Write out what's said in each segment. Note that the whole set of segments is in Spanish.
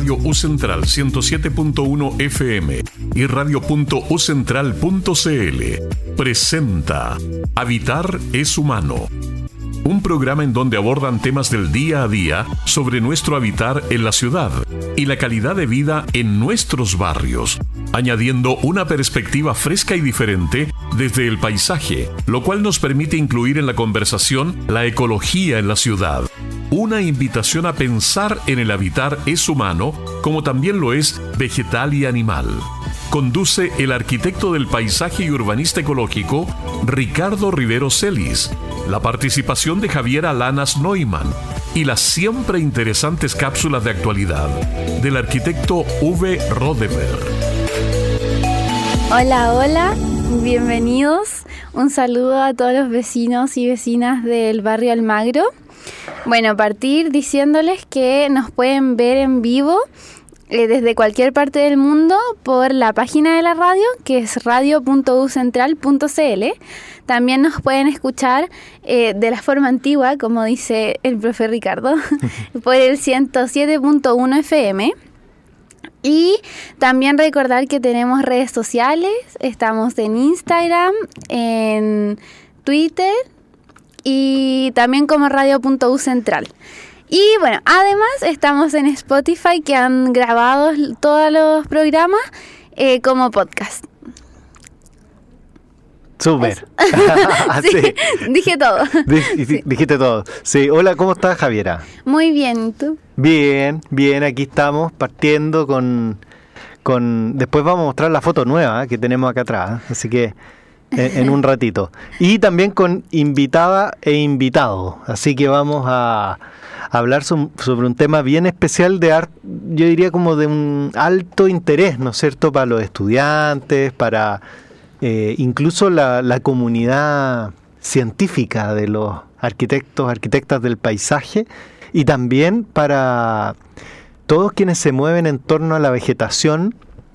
Radio U Central 107.1 FM y radio.ucentral.cl presenta Habitar es humano. Un programa en donde abordan temas del día a día sobre nuestro habitar en la ciudad y la calidad de vida en nuestros barrios, añadiendo una perspectiva fresca y diferente desde el paisaje, lo cual nos permite incluir en la conversación la ecología en la ciudad. Una invitación a pensar en el habitar es humano, como también lo es vegetal y animal. Conduce el arquitecto del paisaje y urbanista ecológico, Ricardo Rivero Celis, la participación de Javiera Lanas Neumann y las siempre interesantes cápsulas de actualidad del arquitecto V. Rodemer. Hola, hola, bienvenidos. Un saludo a todos los vecinos y vecinas del barrio Almagro. Bueno, partir diciéndoles que nos pueden ver en vivo eh, desde cualquier parte del mundo por la página de la radio, que es radio.ucentral.cl. También nos pueden escuchar eh, de la forma antigua, como dice el profe Ricardo, por el 107.1 FM. Y también recordar que tenemos redes sociales, estamos en Instagram, en Twitter y también como radio.u central. Y bueno, además estamos en Spotify que han grabado todos los programas eh, como podcast. Súper. sí, Dije todo. dijiste todo. Sí, hola, ¿cómo estás, Javiera? Muy bien, ¿y tú? Bien, bien, aquí estamos partiendo con, con... Después vamos a mostrar la foto nueva que tenemos acá atrás, así que en, un ratito. Y también con invitada e invitado, así que vamos a hablar sobre un tema bien especial de arte, yo diría como de un alto interés, ¿no es cierto?, para los estudiantes, para eh, incluso la, la comunidad científica de los arquitectos, arquitectas del paisaje, y también para todos quienes se mueven en torno a la vegetación,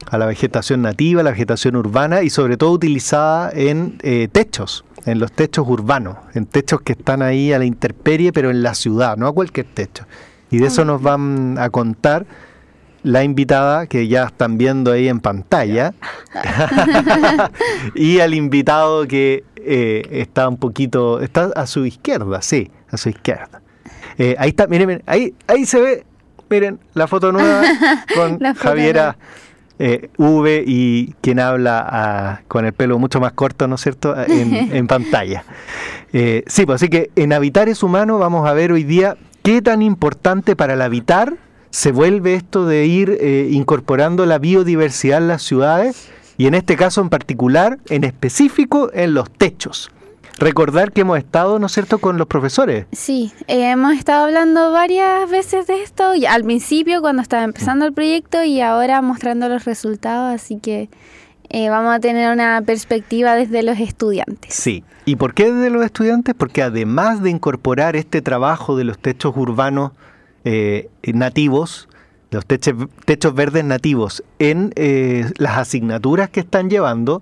a la vegetación nativa, la vegetación urbana y sobre todo utilizada en eh, techos, en los techos urbanos, en techos que están ahí a la intemperie, pero en la ciudad, no a cualquier techo. Y de eso nos van a contar la invitada que ya están viendo ahí en pantalla y al invitado que eh, está un poquito, está a su izquierda, sí, a su izquierda. Eh, ahí está, miren, ahí, ahí se ve, miren, la foto nueva con Javiera eh, v y quien habla ah, con el pelo mucho más corto, ¿no es cierto?, en, pantalla. Eh, sí, pues así que en Habitar es Humano vamos a ver hoy día qué tan importante para el habitar se vuelve esto de ir eh, incorporando la biodiversidad en las ciudades y en este caso en particular, en específico, en los techos recordar que hemos estado, ¿no es cierto?, con los profesores. Sí, eh, hemos estado hablando varias veces de esto, al principio cuando estaba empezando el proyecto y ahora mostrando los resultados, así que eh, vamos a tener una perspectiva desde los estudiantes. Sí, ¿y por qué desde los estudiantes? Porque además de incorporar este trabajo de los techos urbanos eh, nativos, los techos, techos verdes nativos en las asignaturas que están llevando,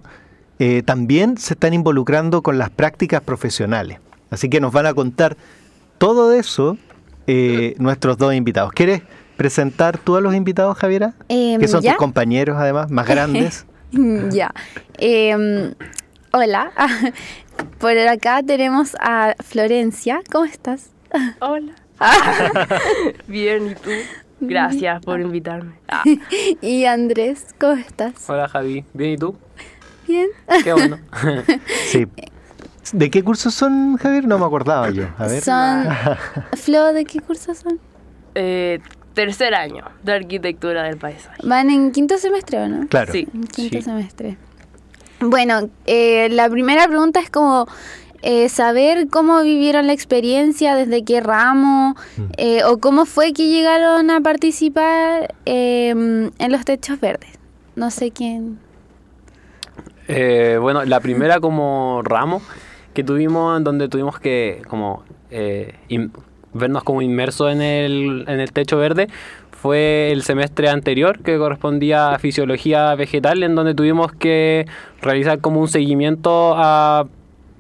eh, también se están involucrando con las prácticas profesionales. Así que nos van a contar todo eso eh, nuestros dos invitados. ¿Quieres presentar tú a los invitados, Javiera? Em, que son tus compañeros, además, más grandes. ya. Em, hola. Por acá tenemos a Florencia. ¿Cómo estás? Hola. Bien, ¿y tú? Gracias por invitarme. y Andrés, ¿cómo estás? Hola Javi, bien, ¿y tú? Bien. Qué bueno. sí. ¿De qué cursos son, Javier? No me acordaba yo. A ver. Son. Flo, ¿de qué cursos son? Eh, tercer año de arquitectura del paisaje. Van en quinto semestre, ¿o no? Claro. Sí. quinto semestre. Bueno, eh, la primera pregunta es como eh, saber cómo vivieron la experiencia, desde qué ramo, mm. o cómo fue que llegaron a participar en los techos verdes. No sé quién. Eh, bueno, la primera como ramo que tuvimos, en donde tuvimos que como eh, vernos como inmersos en el, en el techo verde, fue el semestre anterior que correspondía a fisiología vegetal, en donde tuvimos que realizar como un seguimiento a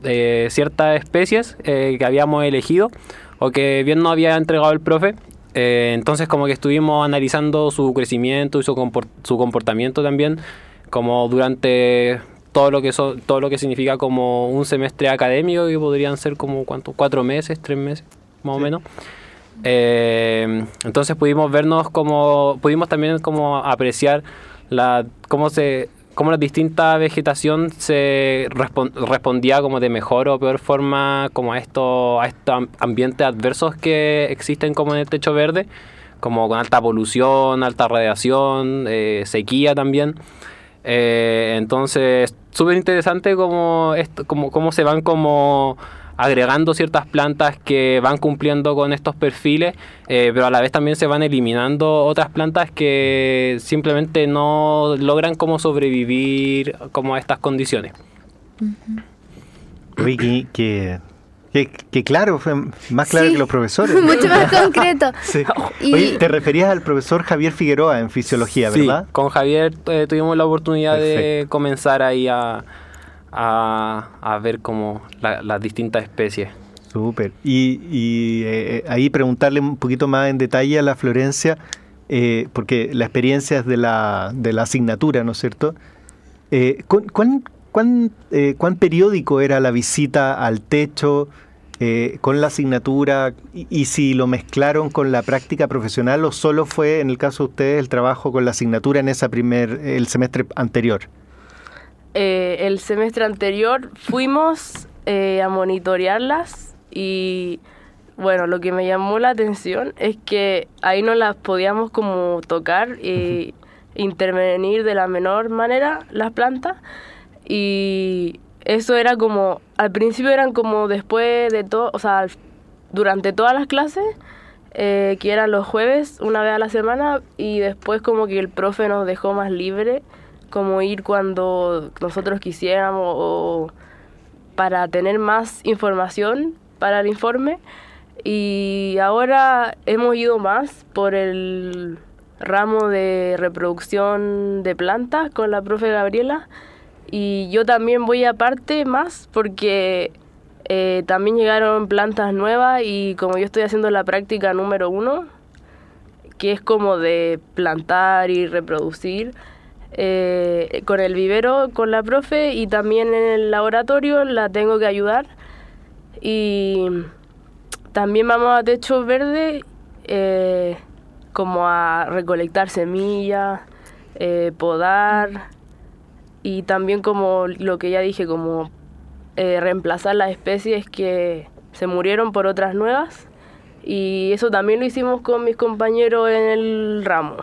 eh, ciertas especies que habíamos elegido o que bien nos había entregado el profe. Eh, entonces como que estuvimos analizando su crecimiento y su comportamiento también, como durante todo lo que so- todo lo que significa como un semestre académico, que podrían ser como ¿cuánto? cuatro meses, tres meses, más o menos. Eh, entonces pudimos vernos como, pudimos también como apreciar la, cómo se, cómo la distinta vegetación se respon- respondía como de mejor o peor forma como a estos a estos am- ambientes adversos que existen como en el techo verde, como con alta polución, alta radiación, eh, sequía también. Eh, entonces, súper interesante como, esto, como, cómo se van como agregando ciertas plantas que van cumpliendo con estos perfiles, eh, pero a la vez también se van eliminando otras plantas que simplemente no logran como sobrevivir como a estas condiciones. Que, que, que- que claro, fue más claro Sí. que los profesores. Mucho más concreto. Sí. Y- Oye, te referías al profesor Javier Figueroa en fisiología, Sí, ¿verdad? con Javier eh, tuvimos la oportunidad de comenzar ahí a, a, a ver como la- las distintas especies. Súper. Y, y, eh, ahí preguntarle un poquito más en detalle a la Florencia, eh, porque la experiencia es de la, de la asignatura, ¿no es cierto? Eh, ¿cuán, cuán, cuán, eh, cuán periódico era la visita al techo eh, con la asignatura y, y si lo mezclaron con la práctica profesional o solo fue, en el caso de ustedes, el trabajo con la asignatura en esa primer, el semestre anterior? Eh, el semestre anterior fuimos eh, a monitorearlas y bueno, lo que me llamó la atención es que ahí no las podíamos como tocar y intervenir de la menor manera las plantas y eso era como, al principio eran como después de todo, o sea, durante todas las clases, eh, que eran los jueves, una vez a la semana, y después como que el profe nos dejó más libre, como ir cuando nosotros quisiéramos o para tener más información para el informe. Y ahora hemos ido más por el ramo de reproducción de plantas con la profe Gabriela. Y yo también voy aparte más porque eh, también llegaron plantas nuevas y como yo estoy haciendo la práctica número uno, que es como de plantar y reproducir, eh, con el vivero, con la profe y también en el laboratorio la tengo que ayudar. Y también vamos a techo verde eh, como a recolectar semillas, podar y también como lo que ya dije, como eh, reemplazar las especies que se murieron por otras nuevas. Y eso también lo hicimos con mis compañeros en el ramo.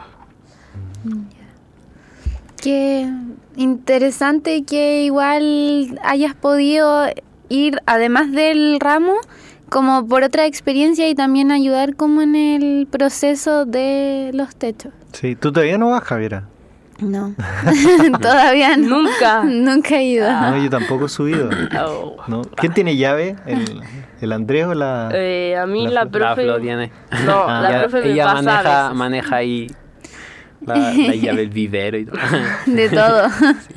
Qué interesante que igual hayas podido ir, además del ramo, como por otra experiencia y también ayudar como en el proceso de los techos. Sí, tú todavía no vas, Javiera. No, todavía no. Nunca. Nunca he ido. No, yo tampoco he subido. Oh. ¿no? ¿Quién tiene llave? ¿El, el Andrés o la...? Eh, a mí La la, profe... Flo tiene. No, Ah. la ella profe me ella pasa a maneja, veces. maneja ahí la, la llave del vivero y todo. De todo.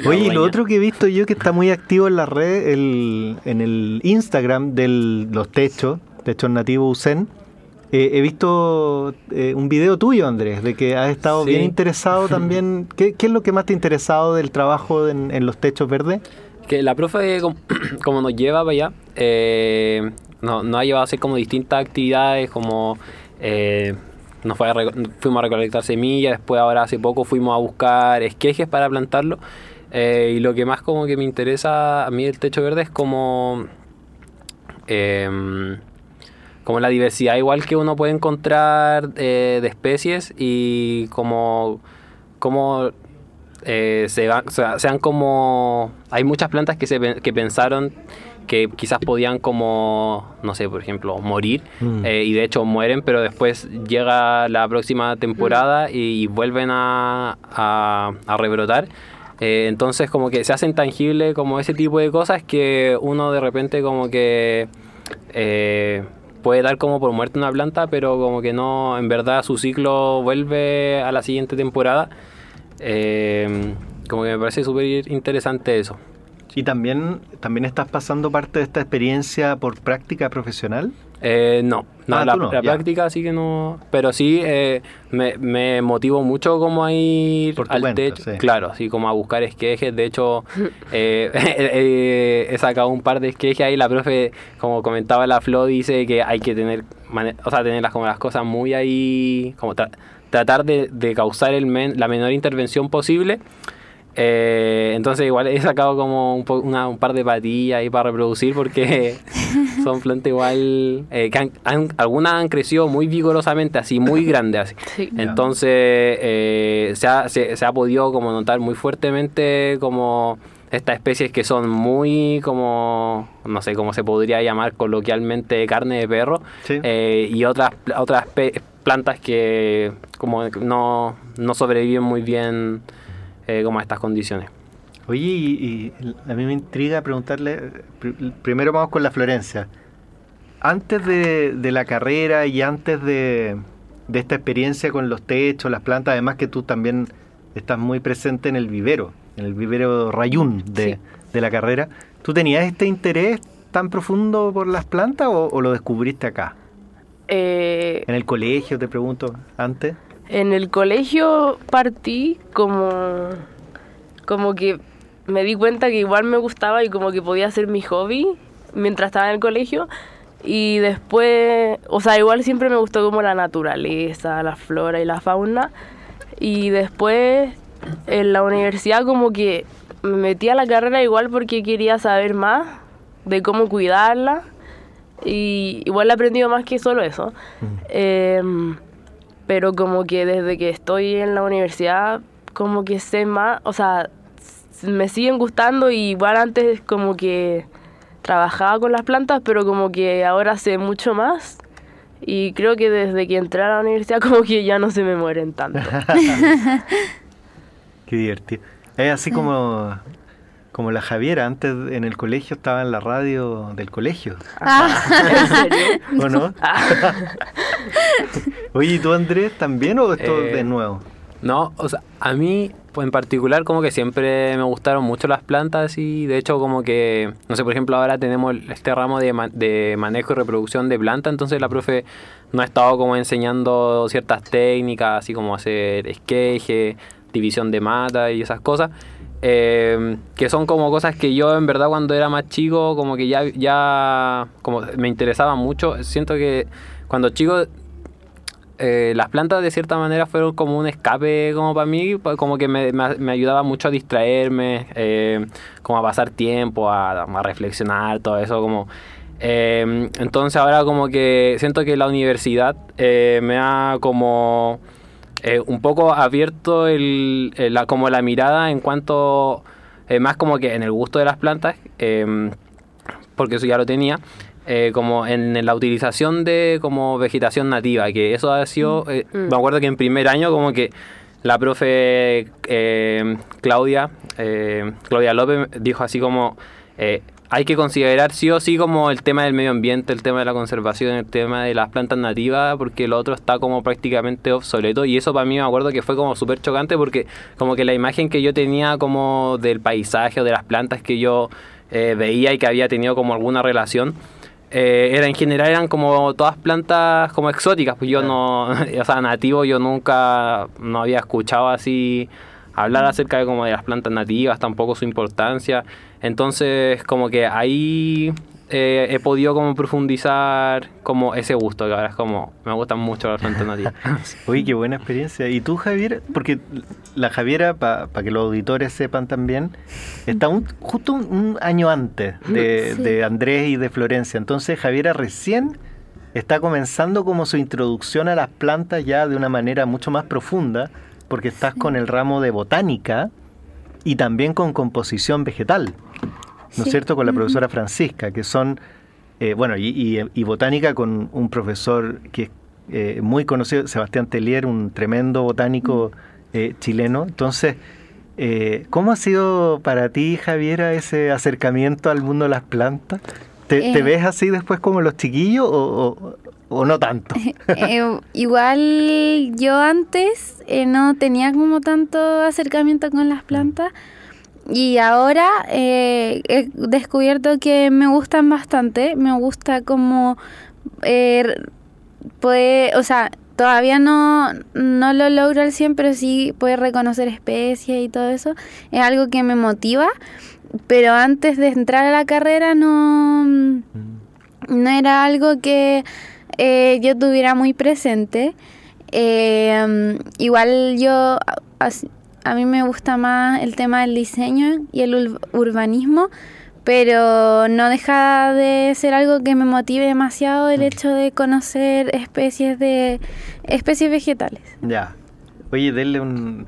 Oye, y lo otro que he visto yo que está muy activo en la red, el, en el Instagram de los techos, techos nativos USEN, eh, he visto eh, un video tuyo, Andrés, de que has estado Sí. bien interesado también. ¿Qué, qué es lo que más te ha interesado del trabajo en, en los techos verdes? Que la profe, com- como nos lleva para allá, eh, nos, nos ha llevado a hacer como distintas actividades, como nos fue a fuimos a recolectar semillas, después ahora hace poco fuimos a buscar esquejes para plantarlo. eh, y lo que más como que me interesa a mí del techo verde es como, em, como la diversidad igual que uno puede encontrar eh, de especies y como, como eh, se va- o sea, sean como hay muchas plantas que se que pensaron que quizás podían como no sé por ejemplo morir Mm. eh, y de hecho mueren pero después llega la próxima temporada y, y vuelven a, a, a rebrotar Eh, entonces como que se hacen tangible como ese tipo de cosas que uno de repente como que eh, puede dar como por muerta una planta pero como que no en verdad su ciclo vuelve a la siguiente temporada eh, como que me parece súper interesante eso. Y también, también estás pasando parte de esta experiencia por práctica profesional. Eh, no, no Ah, la, tú no, la ya. práctica sí que no. Pero sí eh, me, me motivo mucho como a ir Por tu al cuenta, techo. sí. Claro, así como a buscar esquejes. De hecho, eh, eh, he sacado un par de esquejes ahí. La profe, como comentaba la Flo, dice que hay que tener, mane- o sea, tener las, como las cosas muy ahí, como tra- tratar de, de causar el men- la menor intervención posible. Eh, entonces igual he sacado como un, po- una- un par de patillas ahí para reproducir porque son plantas igual eh, que han- han- algunas han crecido muy vigorosamente así muy grandes así Sí. entonces eh, se, ha, se, se ha podido como notar muy fuertemente como estas especies que son muy como no sé cómo se podría llamar coloquialmente carne de perro Sí. y otras otras plantas que como no, no sobreviven muy bien eh, como a estas condiciones. Oye, y, y a mí me intriga preguntarle, pr- primero vamos con la Florencia. Antes de, de la carrera y antes de, de esta experiencia con los techos, las plantas, además que tú también estás muy presente en el vivero, en el vivero Rayún de, Sí. de la carrera, ¿tú tenías este interés tan profundo por las plantas o, o lo descubriste acá? Eh, En el colegio, te pregunto, antes. En el colegio partí como, como que me di cuenta que igual me gustaba y como que podía ser mi hobby mientras estaba en el colegio. Y después, o sea, igual siempre me gustó como la naturaleza, la flora y la fauna. Y después en la universidad como que me metí a la carrera igual porque quería saber más de cómo cuidarla. Y igual he aprendido más que solo eso. Em, pero como que desde que estoy en la universidad, como que sé más, o sea, me siguen gustando y igual antes como que trabajaba con las plantas, pero como que ahora sé mucho más y creo que desde que entré a la universidad como que ya no se me mueren tanto. Qué divertido. Es así como, como la Javiera, antes en el colegio estaba en la radio del colegio, ¿En serio? ¿o no? Oye, ¿y tú Andrés también o esto Eh, de nuevo? No, o sea, a mí pues, en particular como que siempre me gustaron mucho las plantas y de hecho como que, no sé, por ejemplo ahora tenemos este ramo de, ma- de manejo y reproducción de planta, entonces la profe nos ha estado como enseñando ciertas técnicas, así como hacer esqueje, división de mata y esas cosas. Eh, que son como cosas que yo en verdad cuando era más chico como que ya, ya como me interesaban mucho. Siento que cuando chico eh, las plantas de cierta manera fueron como un escape como para mí, pues, como que me, me- ayudaba mucho a distraerme, eh, como a pasar tiempo, a, reflexionar, todo eso como... eh, entonces ahora como que siento que la universidad eh, me ha como eh, un poco abierto el, el- la, como la mirada en cuanto eh, más como que en el gusto de las plantas, eh, porque eso ya lo tenía, eh, como en la utilización de como vegetación nativa, que eso ha sido, eh, Mm. me acuerdo que en primer año como que la profe eh, Claudia, eh, Claudia López dijo así como, eh, hay que considerar sí o sí como el tema del medio ambiente, el tema de la conservación, el tema de las plantas nativas, porque lo otro está como prácticamente obsoleto. Y eso para mí me acuerdo que fue como súper chocante porque como que la imagen que yo tenía como del paisaje o de las plantas que yo eh, veía y que había tenido como alguna relación, eh, era en general eran como todas plantas como exóticas, pues yo no, o sea, nativo yo nunca no había escuchado así hablar acerca de como de las plantas nativas, tampoco su importancia. Entonces, como que ahí eh, he podido como profundizar como ese gusto, que ahora es como, me gustan mucho las plantas nativas. Oye, qué buena experiencia. ¿Y tú, Javier? Porque la Javiera, para que los auditores sepan también, está un, justo un, un año antes de, Sí. de Andrés y de Florencia. Entonces, Javiera recién está comenzando como su introducción a las plantas ya de una manera mucho más profunda, porque estás con el ramo de botánica y también con composición vegetal. ¿No es Sí. cierto? Con la profesora Francisca, que son, eh, bueno, y, y- y botánica con un profesor que es eh, muy conocido, Sebastián Tellier, un tremendo botánico eh, chileno. Entonces, eh, ¿cómo ha sido para ti, Javiera, ese acercamiento al mundo de las plantas? ¿Te, te Eh. ves así después como los chiquillos o, o- o no tanto? Eh, igual yo antes eh, no tenía como tanto acercamiento con las plantas y ahora eh, he descubierto que me gustan bastante, me gusta como eh, puede, o sea, todavía no, no lo logro al 100, pero sí puede reconocer especies y todo eso. Es algo que me motiva, pero antes de entrar a la carrera no, no era algo que eh, yo tuviera muy presente. Eh, igual yo, a, mí me gusta más el tema del diseño y el ur- urbanismo, pero no deja de ser algo que me motive demasiado el hecho de conocer especies de especies vegetales. Ya. Oye, denle un,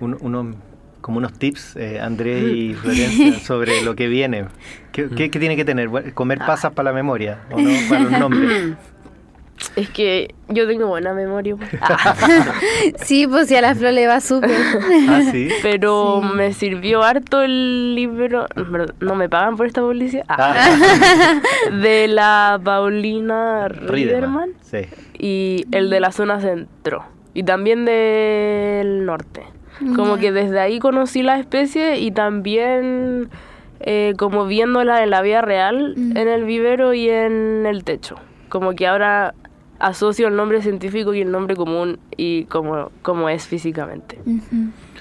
un- unos- como unos tips, eh, Andrés y Florencia, sobre lo que viene. ¿Qué, qué- qué tiene que tener? ¿Comer pasas para la memoria? ¿O no? Para los nombres. Es que yo tengo buena memoria. pues. Ah, Sí, pues si a la flor le va súper. Ah, sí. pero Sí. me sirvió harto el libro. No me pagan por esta publicidad. Ah, de la Paulina Riederman Sí. y el de la zona centro. Y también del norte. Como que desde ahí conocí la especie y también eh, como viéndola en la vida real, Mm. en el vivero y en el techo. Como que ahora asocio el nombre científico y el nombre común y como, como es físicamente.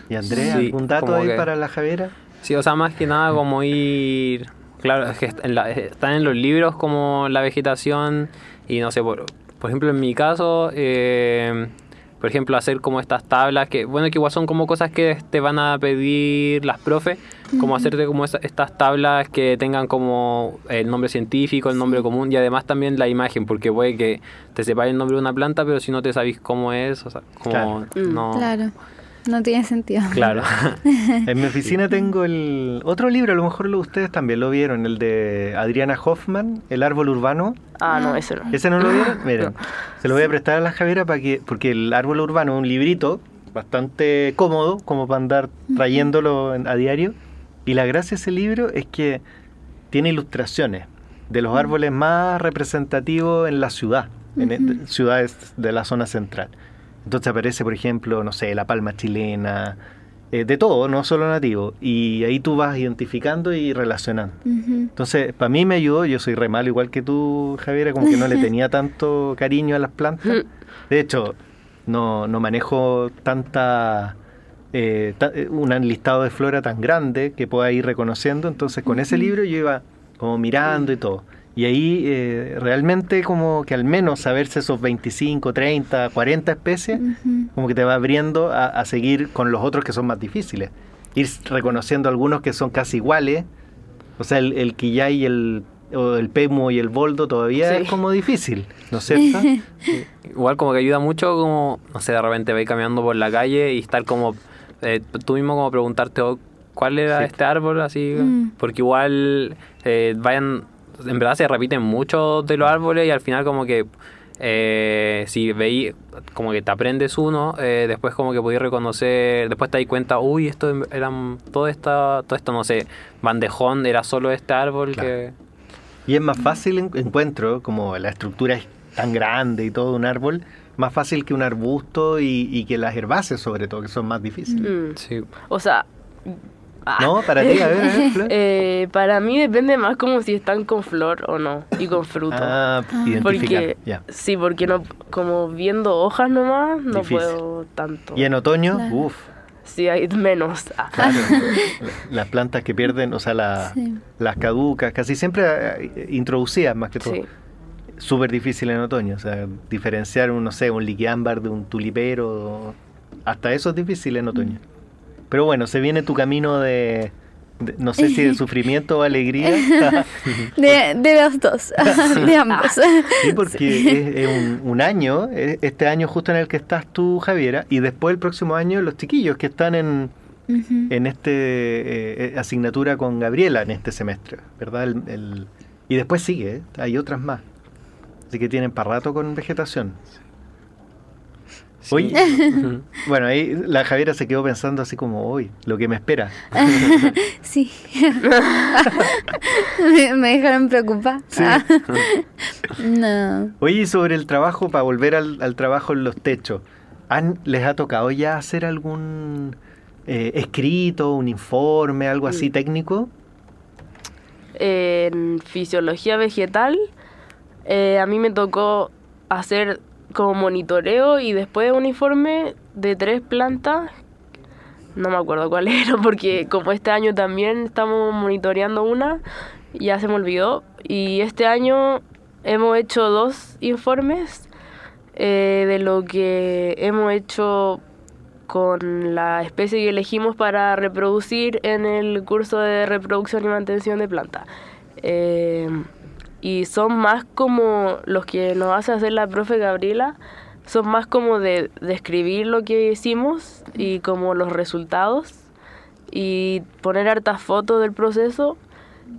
¿Y Andrés, Sí, algún dato ahí que- para la Javiera? Sí, o sea, más que nada como ir... Claro, es que en la- están en los libros como la vegetación y no sé, por, por ejemplo en mi caso, eh, por ejemplo hacer como estas tablas que, bueno, que igual son como cosas que te van a pedir las profes, como hacerte como esa- estas tablas que tengan como el nombre científico, el nombre común y además también la imagen, porque puede que te separe el nombre de una planta, pero si no te sabéis cómo es, o sea, como Claro. Mm. no... Claro, no tiene sentido. Claro. En mi oficina tengo el otro libro, a lo mejor lo ustedes también lo vieron, el de Adriana Hoffman, El árbol urbano. Ah, no, ese no. ¿Ese no lo vieron? Miren, se lo voy a prestar a la Javiera para que, porque el árbol urbano es un librito bastante cómodo, como para andar trayéndolo en- a diario. Y la gracia de ese libro es que tiene ilustraciones de los árboles más representativos en la ciudad, en e- ciudades de la zona central. Entonces aparece, por ejemplo, no sé, la palma chilena, eh, de todo, no solo nativo. Y ahí tú vas identificando y relacionando. Entonces, para mí me ayudó, yo soy re malo igual que tú, Javiera, como que no le tenía tanto cariño a las plantas. De hecho, no, no manejo tanta... eh, eh, un listado de flora tan grande que pueda ir reconociendo, entonces con ese libro yo iba como mirando y todo. Y ahí eh, realmente como que al menos saberse esos 25, 30, 40 especies, como que te va abriendo a, a seguir con los otros que son más difíciles. Ir reconociendo algunos que son casi iguales. O sea, el, el quillay y el, o el pemo y el boldo todavía Sí. es como difícil, ¿no es cierto? Igual como que ayuda mucho como, no sé, de repente vais caminando por la calle y estar como, eh, tú mismo como preguntarte oh, cuál era Sí. este árbol, así, Mm. porque igual eh, vayan, en verdad se repiten muchos de los árboles y al final como que eh, si veis, como que te aprendes uno, eh, después como que podéis reconocer, después te das cuenta, uy, esto eran, todo esta, todo esto, no sé, bandejón era solo este árbol Claro. que... Y es más fácil, en- encuentro, como la estructura es tan grande y todo un árbol, más fácil que un arbusto y, y que las herbáceas sobre todo, que son más difíciles. Mm. Sí. O sea... ah. ¿No? Para ti, a ver, a ver, Flor. Eh, para mí depende más como si están con flor o no y con fruto. Ah, identificar. porque sí, porque no como viendo hojas nomás no Difícil. puedo tanto. Y en otoño, Claro. uff, Sí, hay menos. Ah. claro. las plantas que pierden, o sea, la- Sí. las caducas, casi siempre eh, introducidas más que todo. Sí. súper difícil en otoño. O sea, diferenciar un, no sé, un liquiámbar de un tulipero, hasta eso es difícil en otoño. Pero bueno, se viene tu camino de, de- no sé si de sufrimiento o alegría. De, de los dos, de ambos. sí, porque es, es un, un año, es este año justo en el que estás tú, Javiera, y después el próximo año los chiquillos que están en, en este eh, eh, asignatura con Gabriela en este semestre, ¿verdad? El- el- y después sigue, ¿eh? hay otras más. Así que tienen para rato con vegetación. Sí. Oye. Bueno, ahí la Javiera se quedó pensando así como, uy, lo que me espera. Sí. me, me dejaron preocupada. Sí. No. Oye, y sobre el trabajo, para volver al, al trabajo en los techos, ¿han, ¿les ha tocado ya hacer algún eh, escrito, un informe, algo así técnico? En fisiología vegetal eh, a mí me tocó hacer como monitoreo y después un informe de tres plantas. No me acuerdo cuál era, porque como este año también estamos monitoreando una, ya se me olvidó. Y este año hemos hecho dos informes eh, de lo que hemos hecho con la especie que elegimos para reproducir en el curso de reproducción y mantención de plantas. Eh, y son más como los que nos hace hacer la profe Gabriela, son más como de describir lo que hicimos y como los resultados y poner hartas fotos del proceso.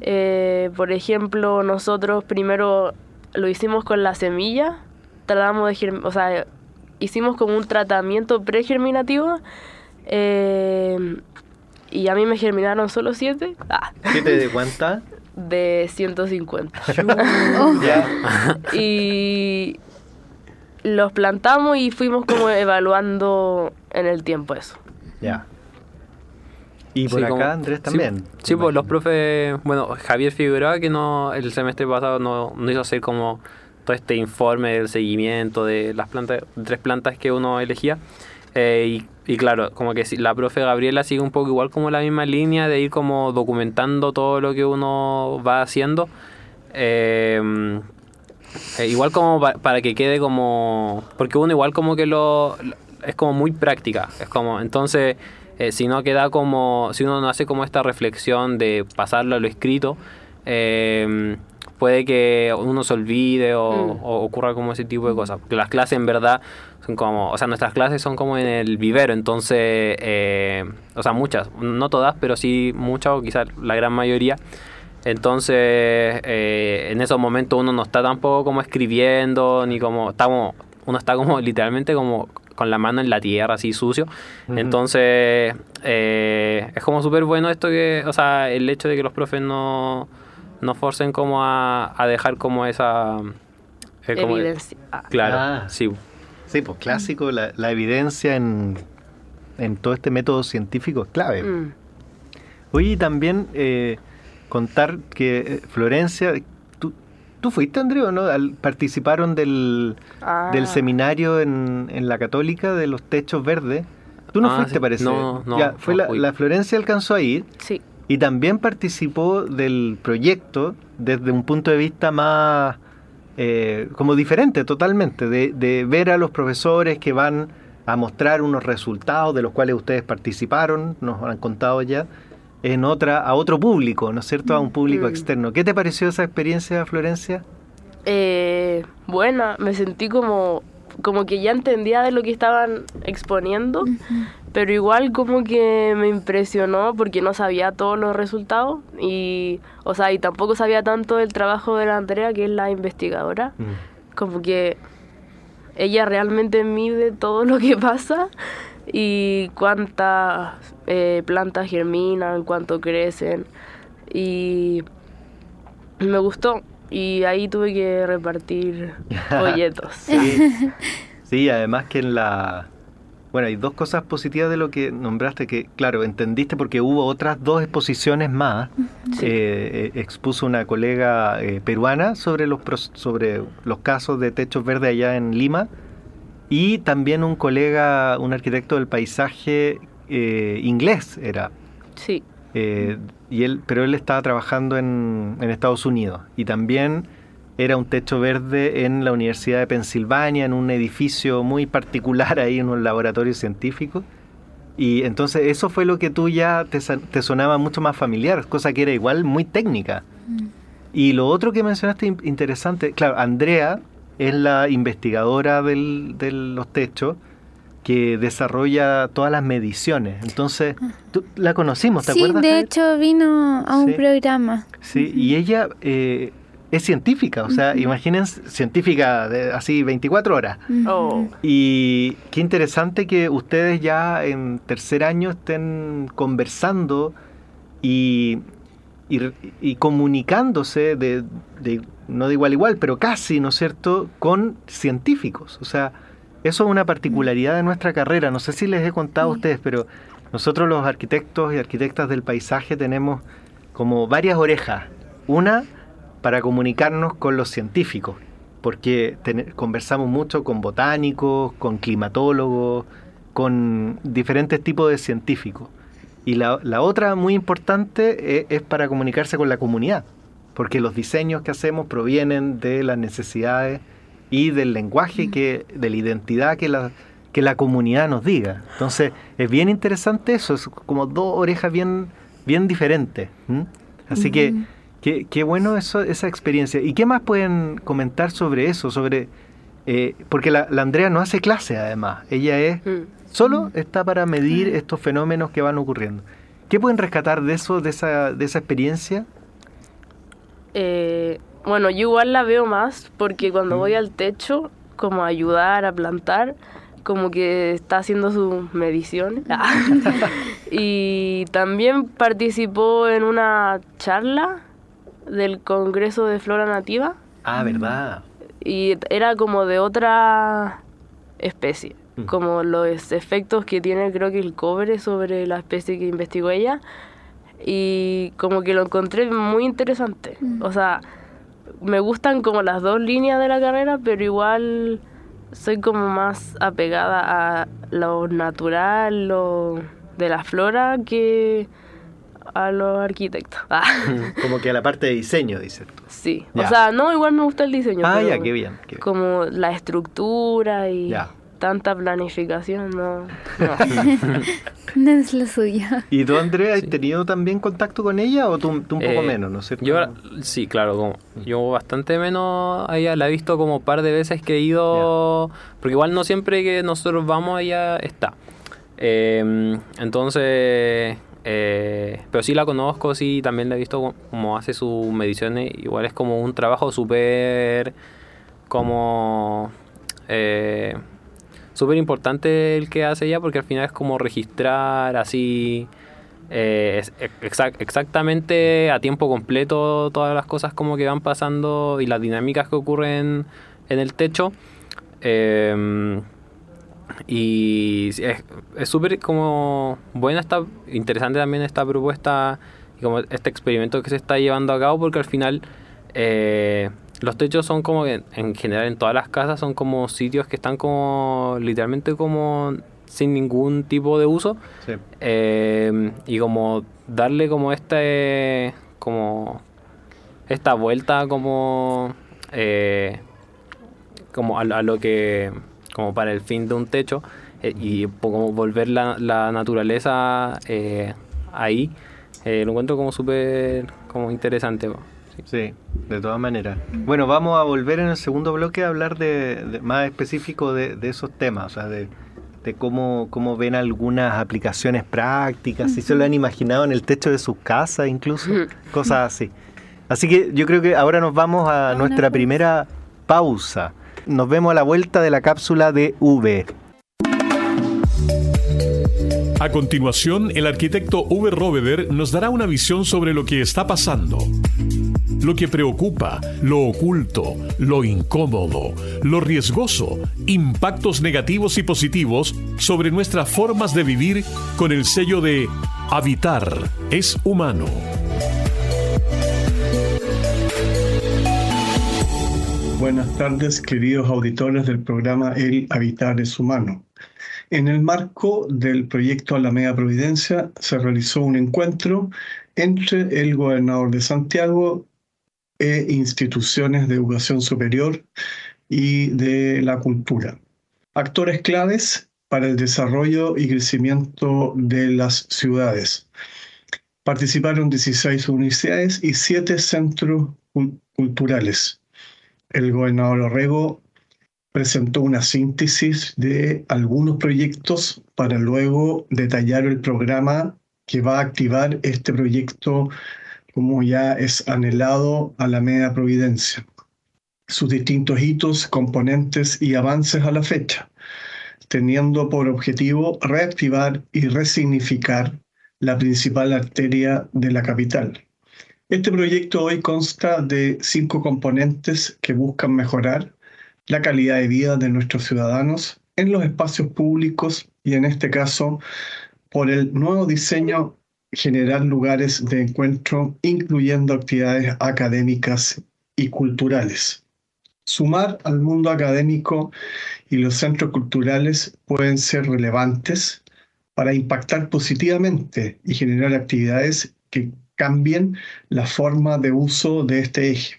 Eh, por ejemplo, nosotros primero lo hicimos con la semilla, tratamos de, o sea, hicimos como un tratamiento pregerminativo eh, y a mí me germinaron solo siete. Ah. ¿Siete de cuánta? De 150. y los plantamos y fuimos como evaluando en el tiempo eso. Ya. Y por acá Andrés también. Sí, pues los profes, bueno, Javier Figueroa que no el semestre pasado no, no hizo hacer como todo este informe del seguimiento de las plantas, tres plantas que uno elegía. Eh, y, claro, como que la profe Gabriela sigue un poco igual como la misma línea de ir como documentando todo lo que uno va haciendo. Eh, eh, igual como para que quede como... Porque uno igual como que lo... Es como muy práctica. Es como... Entonces, si no queda como... Si uno no hace como esta reflexión de pasarlo a lo escrito, puede que uno se olvide o, mm. o, ocurra como ese tipo de cosas. Porque las clases en verdad como, o sea, nuestras clases son como en el vivero, entonces, eh, o sea, muchas, no todas, pero sí muchas o quizás la gran mayoría. Entonces, eh, en esos momentos uno no está tampoco como escribiendo, ni como, estamos, uno está como literalmente como con la mano en la tierra, así sucio. Entonces, eh, es como súper bueno esto que, o sea, el hecho de que los profes no no forcen como a, dejar como esa... Eh, evidencia. claro, ah. sí. Sí, pues clásico, la, evidencia en, todo este método científico es clave. Mm. Oye, y también eh, contar que eh, Florencia, ¿tú, ¿tú fuiste, André, o no? participaron del, ah. del seminario en, en, la Católica de los techos verdes. Tú no ah, fuiste, parece. No, no. Ya, fue la, la, Florencia alcanzó a ir. Sí y también participó del proyecto desde un punto de vista más eh, como diferente totalmente, de, ver a los profesores que van a mostrar unos resultados de los cuales ustedes participaron, nos han contado ya, en otra, a otro público, ¿no es cierto? A un público mm. externo. ¿Qué te pareció esa experiencia, Florencia? Eh, buena, me sentí como, como que ya entendía de lo que estaban exponiendo pero igual como que me impresionó porque no sabía todos los resultados y, o sea, y tampoco sabía tanto el trabajo de la Andrea, que es la investigadora. Mm. Como que ella realmente mide todo lo que pasa y cuántas eh, plantas germinan, cuánto crecen. Y me gustó y ahí tuve que repartir folletos. sí. sí, además que en la bueno, hay dos cosas positivas de lo que nombraste, que claro, entendiste porque hubo otras dos exposiciones más. Eh, eh, expuso una colega eh, peruana sobre los, sobre los casos de techos verdes allá en Lima y también un colega, un arquitecto del paisaje inglés era. Sí. y él, pero él estaba trabajando en, en Estados Unidos y también era un techo verde en la Universidad de Pensilvania, en un edificio muy particular ahí, en un laboratorio científico. Y entonces eso fue lo que tú ya te, sonaba mucho más familiar, cosa que era igual muy técnica. Mm. Y lo otro que mencionaste interesante, claro, Andrea es la investigadora del, de los techos que desarrolla todas las mediciones. Entonces, ah. tú la conocimos, ¿te acuerdas? Sí, de hecho vino a un programa. Sí, y ella eh, es científica, o sea, imagínense, científica de así 24 horas. Oh. Y qué interesante que ustedes ya en tercer año estén conversando y, y, comunicándose de, de, no de igual a igual, pero casi, ¿no es cierto?, con científicos. O sea, eso es una particularidad de nuestra carrera. No sé si les he contado a ustedes, pero nosotros los arquitectos y arquitectas del paisaje tenemos como varias orejas. Una para comunicarnos con los científicos, porque conversamos mucho con botánicos, con climatólogos, con diferentes tipos de científicos. Y la, otra muy importante es, es, para comunicarse con la comunidad, porque los diseños que hacemos provienen de las necesidades y del lenguaje, que, de la identidad que la, que la comunidad nos diga. Entonces, es bien interesante eso, es como dos orejas bien, bien diferentes. Así que, qué, bueno eso, esa experiencia. ¿Y qué más pueden comentar sobre eso? Sobre, eh, porque la, Andrea no hace clase además, ella es mm. solo está para medir estos fenómenos que van ocurriendo. ¿Qué pueden rescatar de eso, de esa, de esa experiencia? Eh, bueno, yo igual la veo más porque cuando voy al techo, como a ayudar a plantar, como que está haciendo sus mediciones. y también participó en una charla del Congreso de Flora Nativa. Ah, ¿verdad? Y era como de otra especie, mm. como los efectos que tiene creo que el cobre sobre la especie que investigó ella. Y como que lo encontré muy interesante. Mm. O sea, me gustan como las dos líneas de la carrera, pero igual soy como más apegada a lo natural, lo de la flora que a los arquitectos. Ah. Como que a la parte de diseño, dices tú. Sí, o sea, no, igual me gusta el diseño. Ah, ya, qué bien, Como la estructura y tanta planificación, no. No, es lo suyo. ¿Y tú, Andrea, has tenido también contacto con ella o tú, un poco eh, menos, no sé? Yo, sí, claro, como, yo bastante menos ella la he visto como un par de veces que he ido, porque igual no siempre que nosotros vamos ella está. Em, entonces, eh, pero sí la conozco, sí, también la he visto como hace sus mediciones, igual es como un trabajo súper como... Eh, importante el que hace ella porque al final es como registrar así eh, exactamente a tiempo completo todas las cosas como que van pasando y las dinámicas que ocurren en el techo. Em, y es súper como buena, está interesante también esta propuesta y como este experimento que se está llevando a cabo porque al final eh, los techos son como que en general en todas las casas son como sitios que están como literalmente como sin ningún tipo de uso. Eh, y como darle como este como esta vuelta como eh, como a, lo que como para el fin de un techo eh, y como volver la, la naturaleza ahí lo encuentro como súper como interesante Sí, de todas maneras. Bueno, vamos a volver en el segundo bloque a hablar de, más específico de, esos temas, o sea, de, cómo, cómo ven algunas aplicaciones prácticas, si se lo han imaginado en el techo de sus casas incluso, cosas así. Así que yo creo que ahora nos vamos a nuestra primera pausa. Nos vemos a la vuelta de la cápsula de V. A continuación, el arquitecto V. Roveder nos dará una visión sobre lo que está pasando lo que preocupa, lo oculto, lo incómodo, lo riesgoso, impactos negativos y positivos sobre nuestras formas de vivir con el sello de Habitar es humano. Buenas tardes, queridos auditores del programa El Habitar es Humano. En el marco del proyecto Alameda Providencia se realizó un encuentro entre el gobernador de Santiago e instituciones de educación superior y de la cultura. Actores claves para el desarrollo y crecimiento de las ciudades. Participaron 16 universidades y 7 centros culturales. El gobernador Orrego presentó una síntesis de algunos proyectos para luego detallar el programa que va a activar este proyecto como ya es anhelado a la media providencia, sus distintos hitos, componentes y avances a la fecha, teniendo por objetivo reactivar y resignificar la principal arteria de la capital. Este proyecto hoy consta de cinco componentes que buscan mejorar la calidad de vida de nuestros ciudadanos en los espacios públicos y en este caso por el nuevo diseño generar lugares de encuentro, incluyendo actividades académicas y culturales. Sumar al mundo académico y los centros culturales pueden ser relevantes para impactar positivamente y generar actividades que cambien la forma de uso de este eje.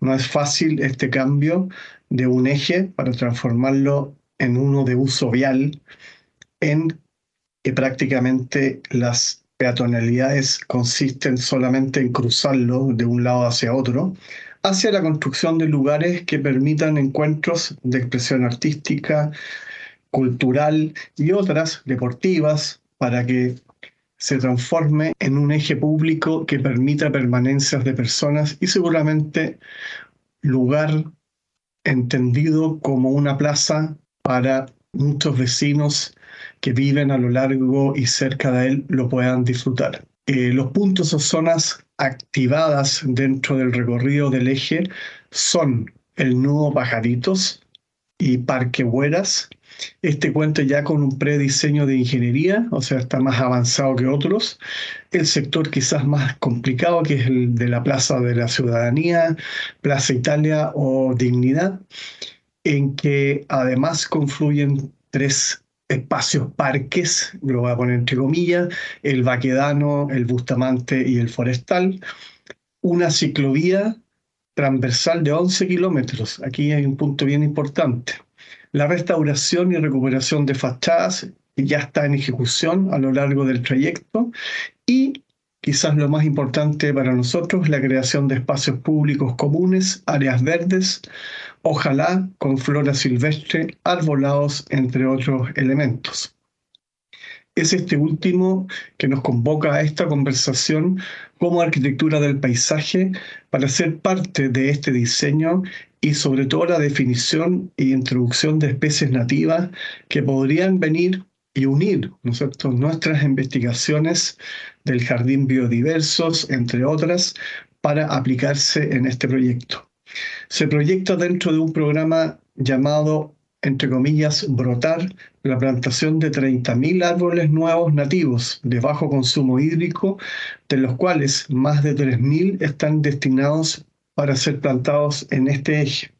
No es fácil este cambio de un eje para transformarlo en uno de uso vial en que prácticamente las peatonalidades consisten solamente en cruzarlo de un lado hacia otro, hacia la construcción de lugares que permitan encuentros de expresión artística, cultural y otras deportivas para que se transforme en un eje público que permita permanencias de personas y seguramente lugar entendido como una plaza para muchos vecinos que viven a lo largo y cerca de él lo puedan disfrutar. Eh, los puntos o zonas activadas dentro del recorrido del eje son el nudo Pajaritos y Parque Hueras. Este cuenta ya con un prediseño de ingeniería, o sea, está más avanzado que otros. El sector quizás más complicado, que es el de la Plaza de la Ciudadanía, Plaza Italia o Dignidad, en que además confluyen tres espacios parques, lo voy a poner entre comillas, el Baquedano, el Bustamante y el Forestal, una ciclovía transversal de 11 kilómetros. Aquí hay un punto bien importante. La restauración y recuperación de fachadas ya está en ejecución a lo largo del trayecto y quizás lo más importante para nosotros, la creación de espacios públicos comunes, áreas verdes, ojalá con flora silvestre, arbolados, entre otros elementos. Es este último que nos convoca a esta conversación como arquitectura del paisaje para ser parte de este diseño y sobre todo la definición e introducción de especies nativas que podrían venir y unir nuestras investigaciones del jardín biodiversos, entre otras, para aplicarse en este proyecto. Se proyecta dentro de un programa llamado, entre comillas, Brotar, la plantación de 30.000 árboles nuevos nativos de bajo consumo hídrico, de los cuales más de 3.000 están destinados para ser plantados en este eje.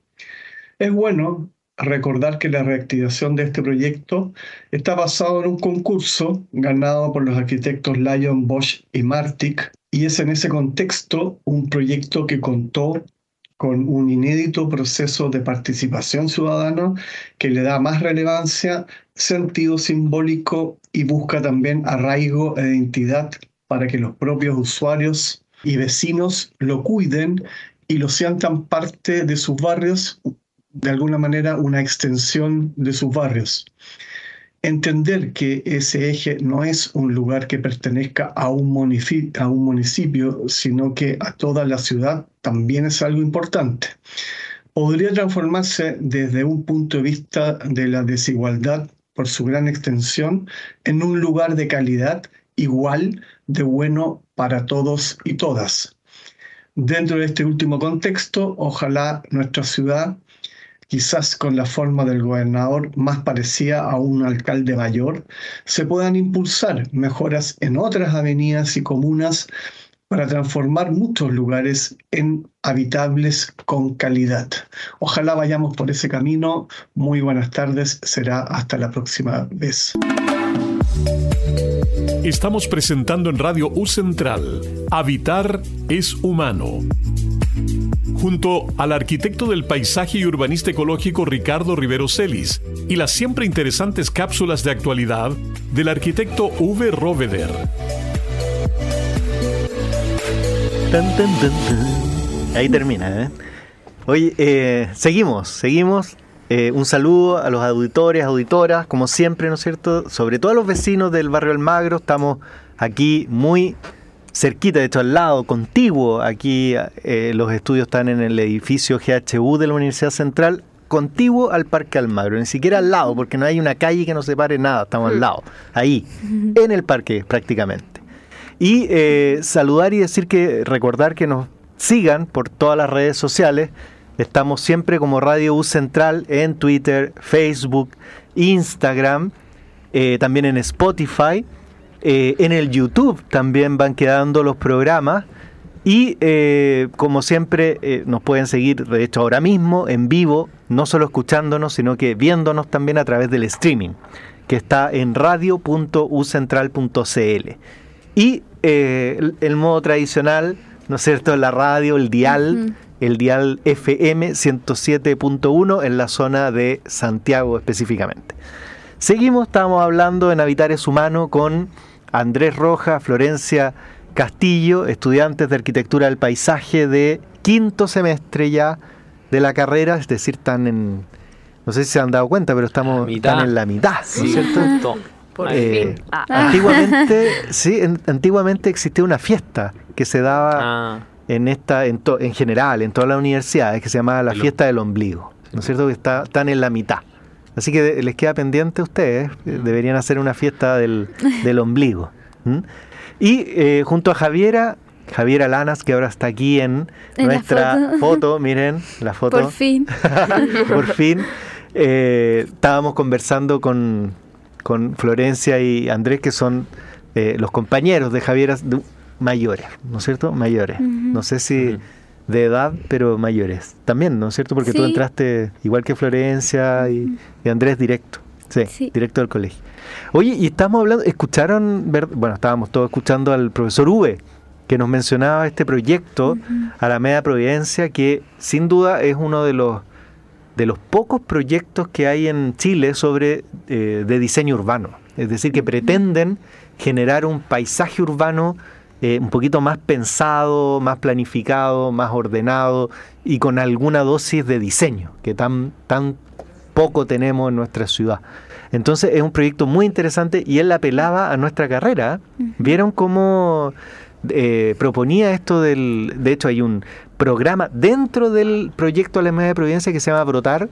Es bueno recordar que la reactivación de este proyecto está basado en un concurso ganado por los arquitectos Lyon, Bosch y Martic, y es en ese contexto un proyecto que contó con un inédito proceso de participación ciudadana que le da más relevancia, sentido simbólico y busca también arraigo e identidad para que los propios usuarios y vecinos lo cuiden y lo sientan parte de sus barrios, de alguna manera una extensión de sus barrios entender que ese eje no es un lugar que pertenezca a un, municipio, sino que a toda la ciudad, también es algo importante. Podría transformarse desde un punto de vista de la desigualdad por su gran extensión en un lugar de calidad igual de bueno para todos y todas. Dentro de este último contexto, ojalá nuestra ciudad quizás con la forma del gobernador más parecida a un alcalde mayor, se puedan impulsar mejoras en otras avenidas y comunas para transformar muchos lugares en habitables con calidad. Ojalá vayamos por ese camino. Muy buenas tardes. Será hasta la próxima vez. Estamos presentando en Radio U Central, Habitar es Humano junto al arquitecto del paisaje y urbanista ecológico Ricardo Rivero Celis y las siempre interesantes cápsulas de actualidad del arquitecto V. Roveder. Ahí termina, ¿eh? Oye, eh, seguimos, seguimos. Eh, un saludo a los auditores, auditoras, como siempre, ¿no es cierto? Sobre todo a los vecinos del barrio Almagro. Estamos aquí muy cerquita, de hecho al lado, contiguo, aquí eh, los estudios están en el edificio GHU de la Universidad Central, contiguo al Parque Almagro, ni siquiera al lado, porque no hay una calle que nos separe nada, estamos al mm. lado, ahí, en el parque prácticamente. Y eh, saludar y decir que, recordar que nos sigan por todas las redes sociales, estamos siempre como Radio U Central en Twitter, Facebook, Instagram, eh, también en Spotify eh, en el YouTube también van quedando los programas Y eh, como siempre, eh, nos pueden seguir, de hecho, ahora mismo en vivo, no solo escuchándonos, sino que viéndonos también a través del streaming, que está en radio.ucentral.cl. Y el, el modo tradicional, ¿no es cierto?, la radio, el dial, el dial FM 107.1 en la zona de Santiago específicamente. Seguimos, estamos hablando en Habitares Humano con Andrés Roja, Florencia Castillo, estudiantes de Arquitectura del Paisaje de quinto semestre ya de la carrera, es decir, están en, no sé si se han dado cuenta, pero estamos están en la mitad, ¿no es Sí, cierto? justo. Por Eh, fin. Ah. Antiguamente, sí, en- antiguamente existía una fiesta que se daba Ah, en esta, en, to- en general, en todas las universidades, que se llamaba la El- fiesta del ombligo, ¿no es cierto? Que está, están en la mitad. Así que les queda pendiente a ustedes, eh, deberían hacer una fiesta del, del ombligo. Y eh, junto a Javiera, Javiera Lanas, que ahora está aquí en, nuestra foto. miren, la foto. Por fin. Por fin. eh, estábamos conversando con, con Florencia y Andrés, que son eh, los compañeros de Javier de- mayores, ¿no es cierto? Mayores. No sé si. De edad, pero mayores. También, ¿no es cierto? Porque tú Sí. entraste igual que Florencia y, y Andrés directo. Sí, Sí. directo del colegio. Oye, y estamos hablando, escucharon, bueno, estábamos todos escuchando al profesor V, que nos mencionaba este proyecto a la Media Providencia, que sin duda es uno de los de los pocos proyectos que hay en Chile sobre eh, de diseño urbano. Es decir, que pretenden generar un paisaje urbano eh, un poquito más pensado, más planificado, más ordenado y con alguna dosis de diseño que tan, tan poco tenemos en nuestra ciudad. Entonces es un proyecto muy interesante y él apelaba a nuestra carrera. ¿Vieron cómo eh, proponía esto del... De hecho hay un programa dentro del proyecto Alemania de Providencia que se llama Brotar,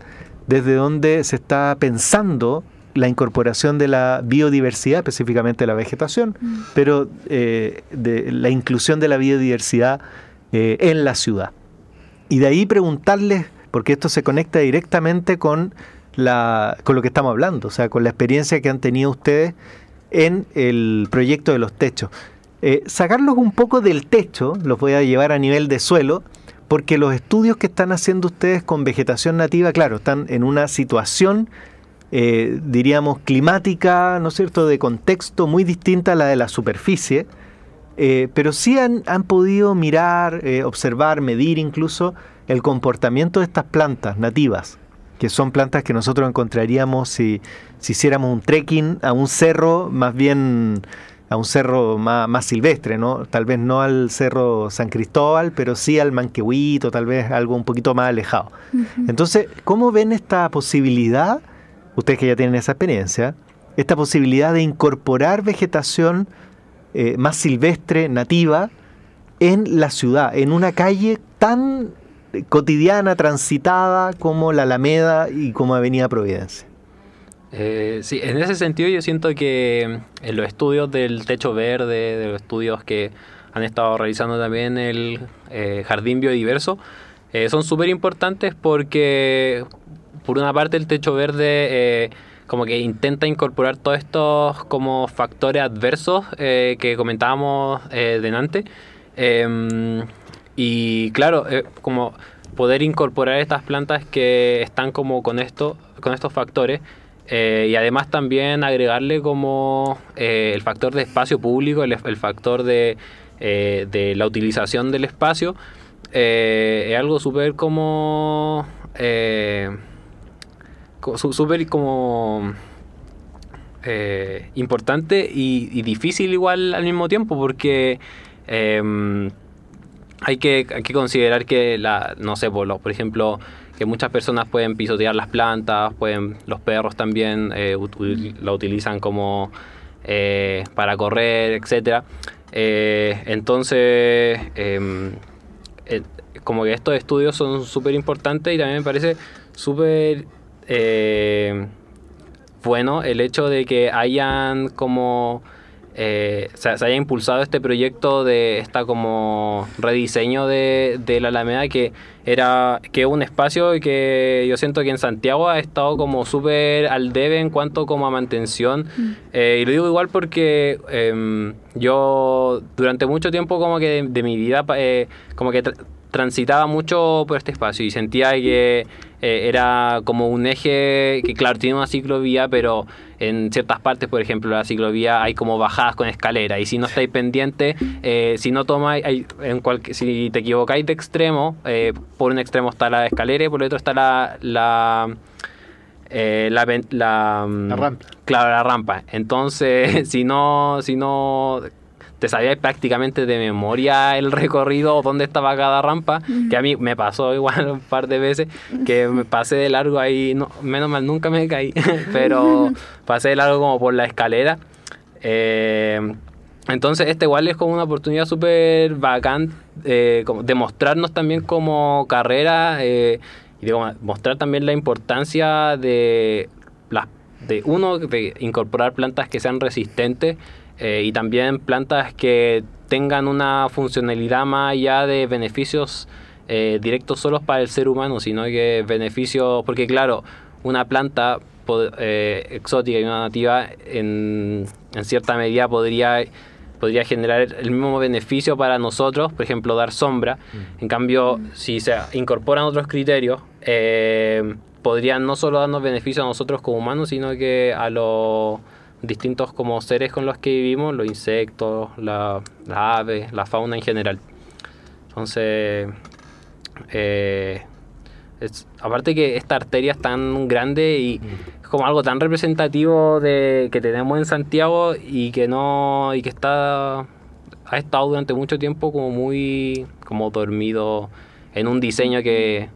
desde donde se está pensando la incorporación de la biodiversidad, específicamente la vegetación, pero eh, de la inclusión de la biodiversidad eh, en la ciudad. Y de ahí preguntarles, porque esto se conecta directamente con, la, con lo que estamos hablando, o sea, con la experiencia que han tenido ustedes en el proyecto de los techos. Eh, sacarlos un poco del techo, los voy a llevar a nivel de suelo, porque los estudios que están haciendo ustedes con vegetación nativa, claro, están en una situación, eh, diríamos, climática, ¿no es cierto?, de contexto muy distinta a la de la superficie, eh, pero sí han, han podido mirar, eh, observar, medir incluso el comportamiento de estas plantas nativas, que son plantas que nosotros encontraríamos si, si hiciéramos un trekking a un cerro, más bien a un cerro más, más silvestre, ¿no? Tal vez no al cerro San Cristóbal, pero sí al Manquehuito, tal vez algo un poquito más alejado. Entonces, ¿cómo ven esta posibilidad, ustedes que ya tienen esa experiencia, esta posibilidad de incorporar vegetación eh, más silvestre, nativa, en la ciudad, en una calle tan eh, cotidiana, transitada como la Alameda y como Avenida Providencia? Eh, sí, en ese sentido yo siento que en los estudios del techo verde, de los estudios que han estado realizando también el eh, jardín biodiverso, eh, son súper importantes porque por una parte el techo verde eh, como que intenta incorporar todos estos como factores adversos eh, que comentábamos eh, delante. Em, y claro, eh, como poder incorporar estas plantas que están como con esto, con estos factores. eh, y además también agregarle como el factor de espacio público, el, factor de, la utilización del espacio, es algo súper como... súper como eh, importante y, difícil igual al mismo tiempo porque em, hay, que, hay que considerar que la no sé por, por ejemplo que muchas personas pueden pisotear las plantas pueden los perros también eh, la utilizan como eh, para correr etcétera. Eh, entonces em, como que estos estudios son súper importantes y también me parece súper eh, bueno el hecho de que hayan como eh, se, haya impulsado este proyecto de esta como rediseño de, de la Alameda que era que un espacio que yo siento que en Santiago ha estado como súper al debe en cuanto como a mantención Mm. Eh, y lo digo igual porque em, yo durante mucho tiempo como que de, de mi vida como que tra- transitaba mucho por este espacio y sentía que eh, era como un eje que claro tiene una ciclovía pero en ciertas partes por ejemplo la ciclovía hay como bajadas con escalera y si no estáis pendientes eh, si no tomáis en si te equivocáis de extremo eh, por un extremo está la escalera y por el otro está la, la eh, la, la, mm, La rampa. Claro, la rampa. Entonces, si no, si no te sabías prácticamente de memoria el recorrido dónde estaba cada rampa, que a mí me pasó igual un par de veces, que me pasé de largo ahí, no, menos mal nunca me caí, pero pasé de largo como por la escalera. Eh, entonces, este igual es como una oportunidad súper bacán eh, de mostrarnos también como carrera eh, y de mostrar también la importancia de de uno de incorporar plantas que sean resistentes eh, y también plantas que tengan una funcionalidad más allá de beneficios eh, directos solos para el ser humano, sino que beneficios, porque claro, una planta eh, exótica y una nativa en, en cierta medida podría podría generar el mismo beneficio para nosotros, por ejemplo, dar sombra. En cambio, si se incorporan otros criterios, eh, podrían no solo darnos beneficio a nosotros como humanos, sino que a los distintos como seres con los que vivimos, los insectos, la- las aves, la fauna en general. Entonces, eh, es- aparte que esta arteria es tan grande y es como algo tan representativo de que tenemos en Santiago y que no y que está ha estado durante mucho tiempo como muy como dormido en un diseño que,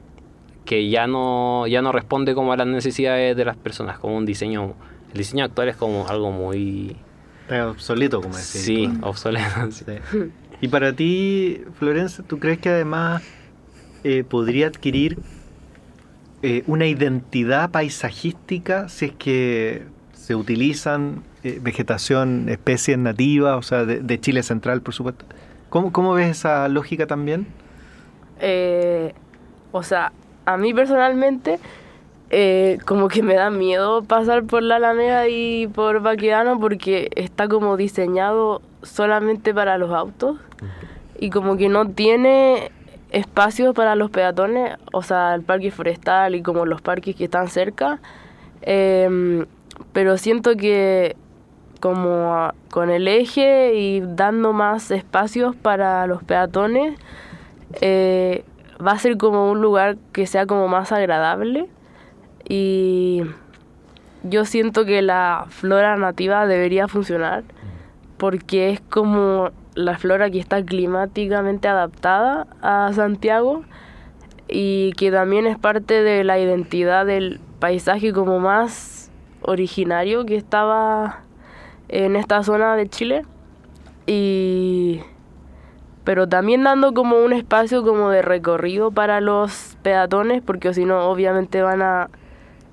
que ya no ya no responde como a las necesidades de las personas como un diseño el diseño actual es como algo muy Está obsoleto, como decís. sí obsoleto sí. Sí. Y para ti, Florencia, ¿tú crees que además eh, podría adquirir eh, una identidad paisajística si es que se utilizan eh, vegetación, especies nativas, o sea, de, de Chile central, por supuesto? ¿Cómo, ¿Cómo ves esa lógica también? Eh, o sea, a mí personalmente, eh, como que me da miedo pasar por la Alameda y por Baquedano porque está como diseñado solamente para los autos y como que no tiene espacio para los peatones, o sea, el parque forestal y como los parques que están cerca. Em, pero siento que como con el eje y dando más espacios para los peatones, eh, va a ser como un lugar que sea como más agradable y yo siento que la flora nativa debería funcionar porque es como la flora que está climáticamente adaptada a Santiago y que también es parte de la identidad del paisaje como más originario que estaba en esta zona de Chile. Y pero también dando como un espacio como de recorrido para los peatones porque si no obviamente van a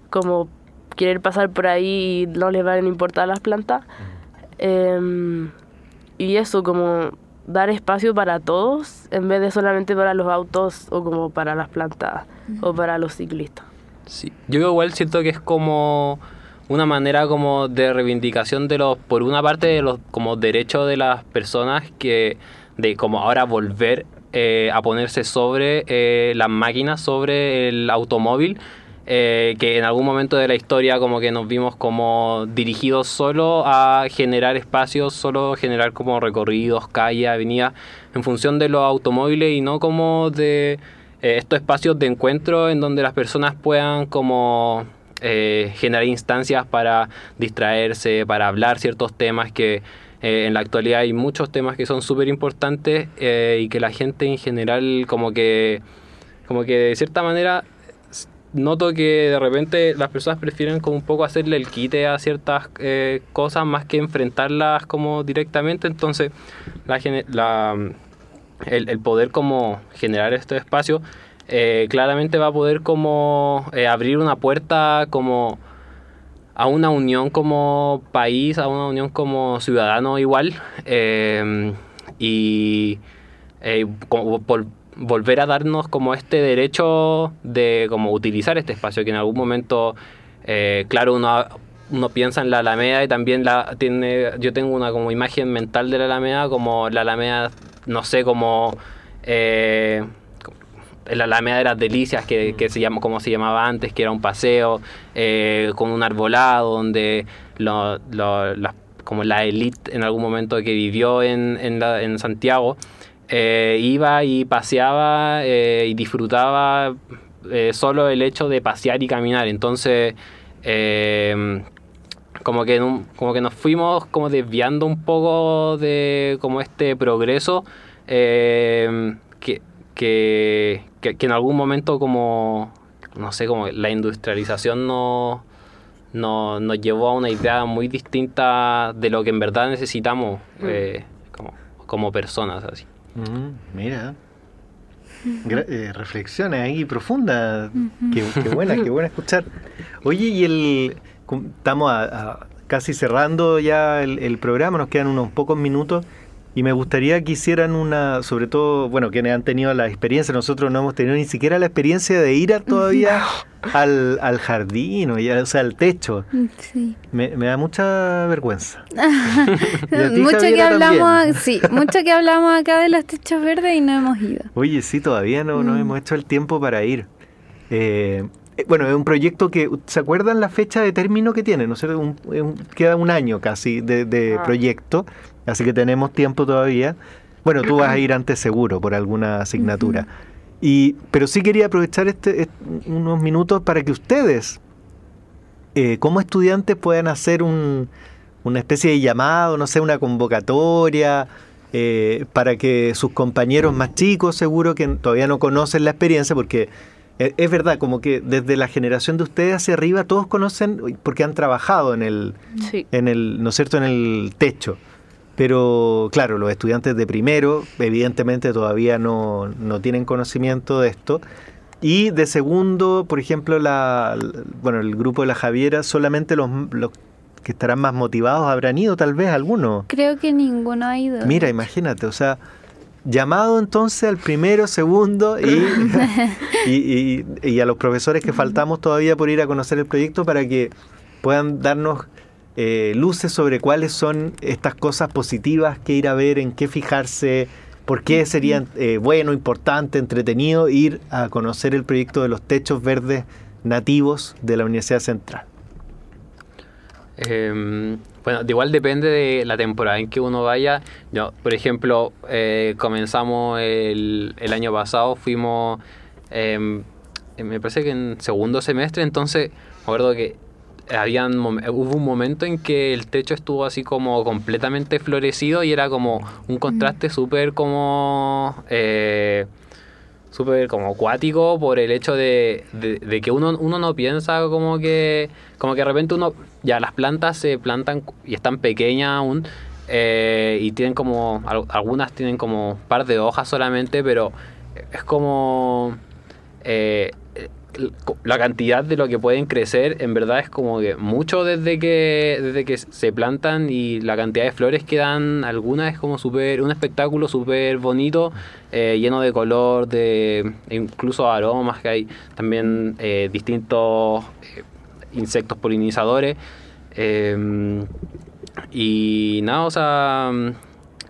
como querer pasar por ahí y no les van a importar las plantas. Em, y eso como dar espacio para todos en vez de solamente para los autos o como para las plantas o para los ciclistas. Sí. Yo igual siento que es como una manera como de reivindicación de los, por una parte de los como derechos de las personas que de como ahora volver eh, a ponerse sobre eh, las máquinas, sobre el automóvil, eh, que en algún momento de la historia como que nos vimos como dirigidos solo a generar espacios, solo generar como recorridos, calles, avenidas, en función de los automóviles y no como de eh, estos espacios de encuentro en donde las personas puedan como eh, generar instancias para distraerse, para hablar ciertos temas que en la actualidad hay muchos temas que son súper importantes y que la gente en general como que como que de cierta manera noto que de repente las personas prefieren como un poco hacerle el quite a ciertas eh, cosas más que enfrentarlas como directamente entonces la, el, poder como generar este espacio eh, claramente va a poder como eh, abrir una puerta como a una unión como país, a una unión como ciudadano igual. y volver a darnos como este derecho de como utilizar este espacio que en algún momento eh, claro uno uno piensa en la Alameda y también la tiene yo tengo una como imagen mental de la Alameda como la Alameda no sé como eh, la Alameda de las Delicias, que, que se llama, como se llamaba antes, que era un paseo eh, con un arbolado donde lo- las- como la élite en algún momento que vivió en, la- en Santiago eh, iba y paseaba eh, y disfrutaba eh, solo el hecho de pasear y caminar. Entonces, eh, como que, un- como que nos fuimos como desviando un poco de como este progreso eh, que, que, que- que en algún momento como no sé como la industrialización no, no- nos llevó a una idea muy distinta de lo que en verdad necesitamos eh, como, como personas así Mm, mira. Gra- eh, reflexiones ahí profundas. qué, qué buena, qué buena escuchar. Oye, y el. Estamos a- a- casi cerrando ya el, el programa, nos quedan unos pocos minutos. Y me gustaría que hicieran una, sobre todo, bueno, quienes han tenido la experiencia, nosotros no hemos tenido ni siquiera la experiencia de ir a todavía al, al jardín, o, ya, o sea, al techo. Sí. Me, me da mucha vergüenza. Ti, mucho que hablamos, también. sí, mucho que hablamos acá de los techos verdes y no hemos ido. Oye, sí, todavía no, no Mm. hemos hecho el tiempo para ir. Eh, eh, bueno, es un proyecto que, ¿se acuerdan la fecha de término que tiene? No sé, un- es un- queda un año casi de, de Ah. proyecto, así que tenemos tiempo todavía. Bueno, tú vas a ir antes seguro por alguna asignatura. Y, pero sí quería aprovechar este, est- unos minutos para que ustedes, eh, como estudiantes, puedan hacer un, una especie de llamado, no sé, una convocatoria, eh, para que sus compañeros más chicos, seguro que todavía no conocen la experiencia, porque eh, es verdad, como que desde la generación de ustedes hacia arriba todos conocen, porque han trabajado en el, Sí. en el, ¿no es cierto?, en el techo. Pero claro, los estudiantes de primero, evidentemente todavía no, no tienen conocimiento de esto. Y de segundo, por ejemplo, la, bueno, el grupo de la Javiera, solamente los, los que estarán más motivados habrán ido, tal vez algunos. Creo que ninguno ha ido. Mira, imagínate, o sea, llamado entonces al primero, segundo y, y, y- y a los profesores que faltamos todavía por ir a conocer el proyecto para que puedan darnos eh, luces sobre cuáles son estas cosas positivas que ir a ver, en qué fijarse, por qué sería eh, bueno, importante, entretenido ir a conocer el proyecto de los techos verdes nativos de la Universidad Central. Eh, bueno, de igual depende de la temporada en que uno vaya. Yo, por ejemplo, eh, comenzamos el, el año pasado, fuimos, eh, me parece que en segundo semestre, entonces me acuerdo que habían, mom- hubo un momento en que el techo estuvo así como completamente florecido y era como un contraste súper como... eh, súper como acuático por el hecho de, de- de que uno, uno no piensa como que como que de repente uno ya las plantas se plantan y están pequeñas aún eh, y tienen como al- algunas tienen como un par de hojas solamente pero es como eh, la cantidad de lo que pueden crecer en verdad es como que mucho desde que desde que se plantan y la cantidad de flores que dan algunas es como súper un espectáculo súper bonito eh, lleno de color de incluso aromas que hay también eh, distintos eh, insectos polinizadores y nada o sea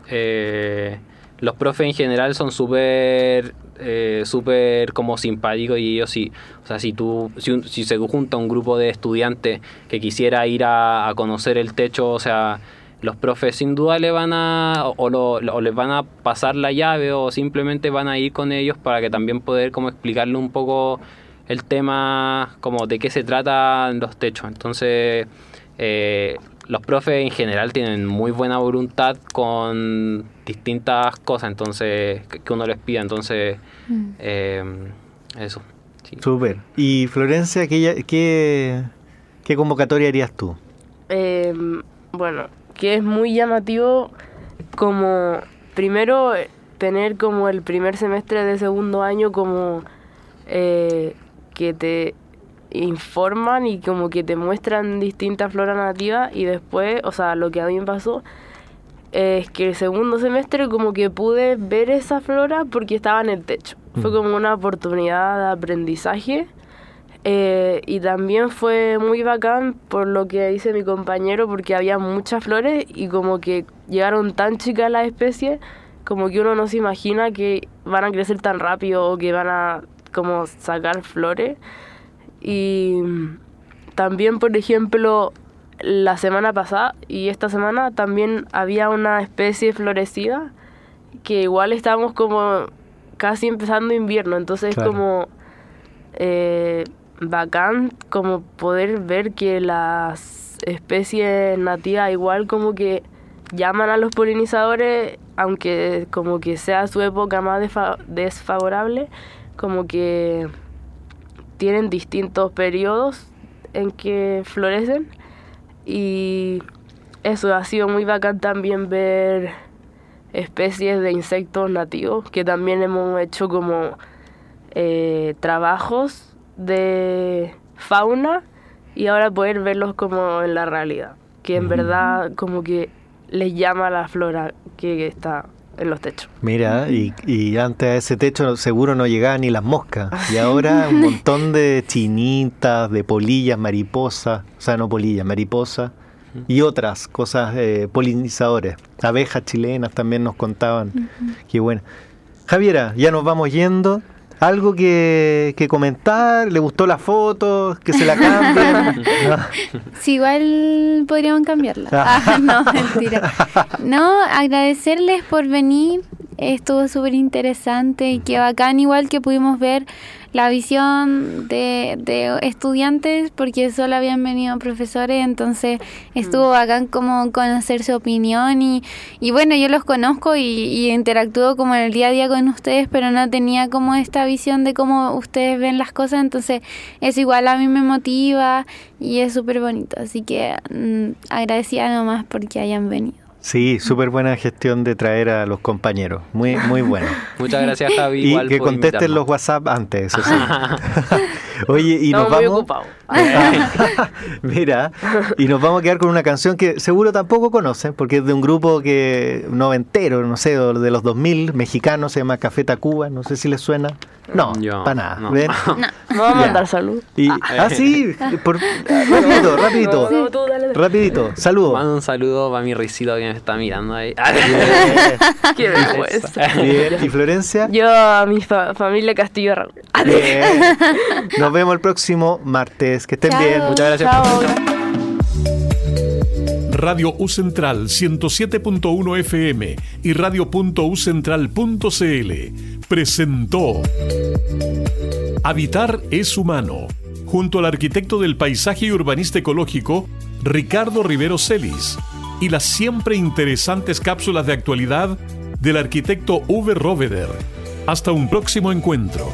eh, los profes en general son súper eh, súper como simpáticos y ellos sí, o sea, si tú, si, un- si se junta un grupo de estudiantes que quisiera ir a, conocer el techo, o sea, los profes sin duda le van a, o, o lo- o les van a pasar la llave o simplemente van a ir con ellos para que también poder como explicarle un poco el tema como de qué se trata los techos. Entonces, eh, los profes en general tienen muy buena voluntad con distintas cosas, entonces, que, que uno les pida, entonces, Mm. eh, eso. sí. Súper. Y Florencia, ¿qué, qué, qué convocatoria harías tú? Eh, bueno, que es muy llamativo como primero tener como el primer semestre de segundo año como eh, que te informan y como que te muestran distintas floras nativas y después, o sea, lo que a mí me pasó es que el segundo semestre como que pude ver esa flora porque estaba en el techo. Fue Mm. como una oportunidad de aprendizaje eh, y también fue muy bacán por lo que dice mi compañero porque había muchas flores y como que llegaron tan chicas las especies como que uno no se imagina que van a crecer tan rápido o que van a como sacar flores. Y también, por ejemplo, la semana pasada y esta semana también había una especie florecida que igual estamos como casi empezando invierno, entonces Claro. como eh, bacán como poder ver que las especies nativas igual como que llaman a los polinizadores, aunque como que sea su época más desfa- desfavorable, como que tienen distintos periodos en que florecen y eso ha sido muy bacán también ver especies de insectos nativos que también hemos hecho como eh, trabajos de fauna y ahora poder verlos como en la realidad que en verdad como que les llama la flora que está en los techos Mira, y, y antes a ese techo seguro no llegaban ni las moscas. Y ahora un montón de chinitas, de polillas, mariposas, o sea, no polillas, mariposas y otras cosas, eh, polinizadores. Abejas chilenas también nos contaban. Qué bueno. Javiera, ya nos vamos yendo. ¿Algo que, que comentar? ¿Le gustó la foto? ¿Que se la cambien? Sí, igual podríamos cambiarla. Ah, no, mentira. No, agradecerles por venir. Estuvo súper interesante y qué bacán, igual que pudimos ver la visión de, de estudiantes, porque solo habían venido profesores, entonces estuvo bacán como conocer su opinión y, y bueno, yo los conozco y, y interactúo como en el día a día con ustedes, pero no tenía como esta visión de cómo ustedes ven las cosas, entonces eso igual a mí me motiva y es súper bonito, así que mm, agradecida nomás porque hayan venido. Sí, súper buena gestión de traer a los compañeros. Muy, muy bueno. Muchas gracias, Javi. Y igual que contesten invitarnos. los WhatsApp antes, eso sí. Oye, y nos vamos. Mira, y nos vamos a quedar con una canción que seguro tampoco conocen, porque es de un grupo que noventero, no sé, de los 2000, mexicano, se llama Café Tacuba, no sé si les suena. No, para nada. no. ¿ven? me a mandar salud Y, ah, sí, por, rapidito, rapidito, No, no, tú dale, dale. rapidito, saludos. Mando un saludo para mi risito que me está mirando ahí. qué vergüenza Bien, ¿y Florencia? yo a mi fa- familia Castillo Raúl Bien. Nos vemos el próximo martes. Que estén Chao. bien. Muchas gracias Chao. Radio U Central 107.1 FM y radio.ucentral.cl presentó Habitar es humano, junto al arquitecto del paisaje y urbanista ecológico Ricardo Rivero Celis y las siempre interesantes cápsulas de actualidad del arquitecto Uwe Roveder. Hasta un próximo encuentro.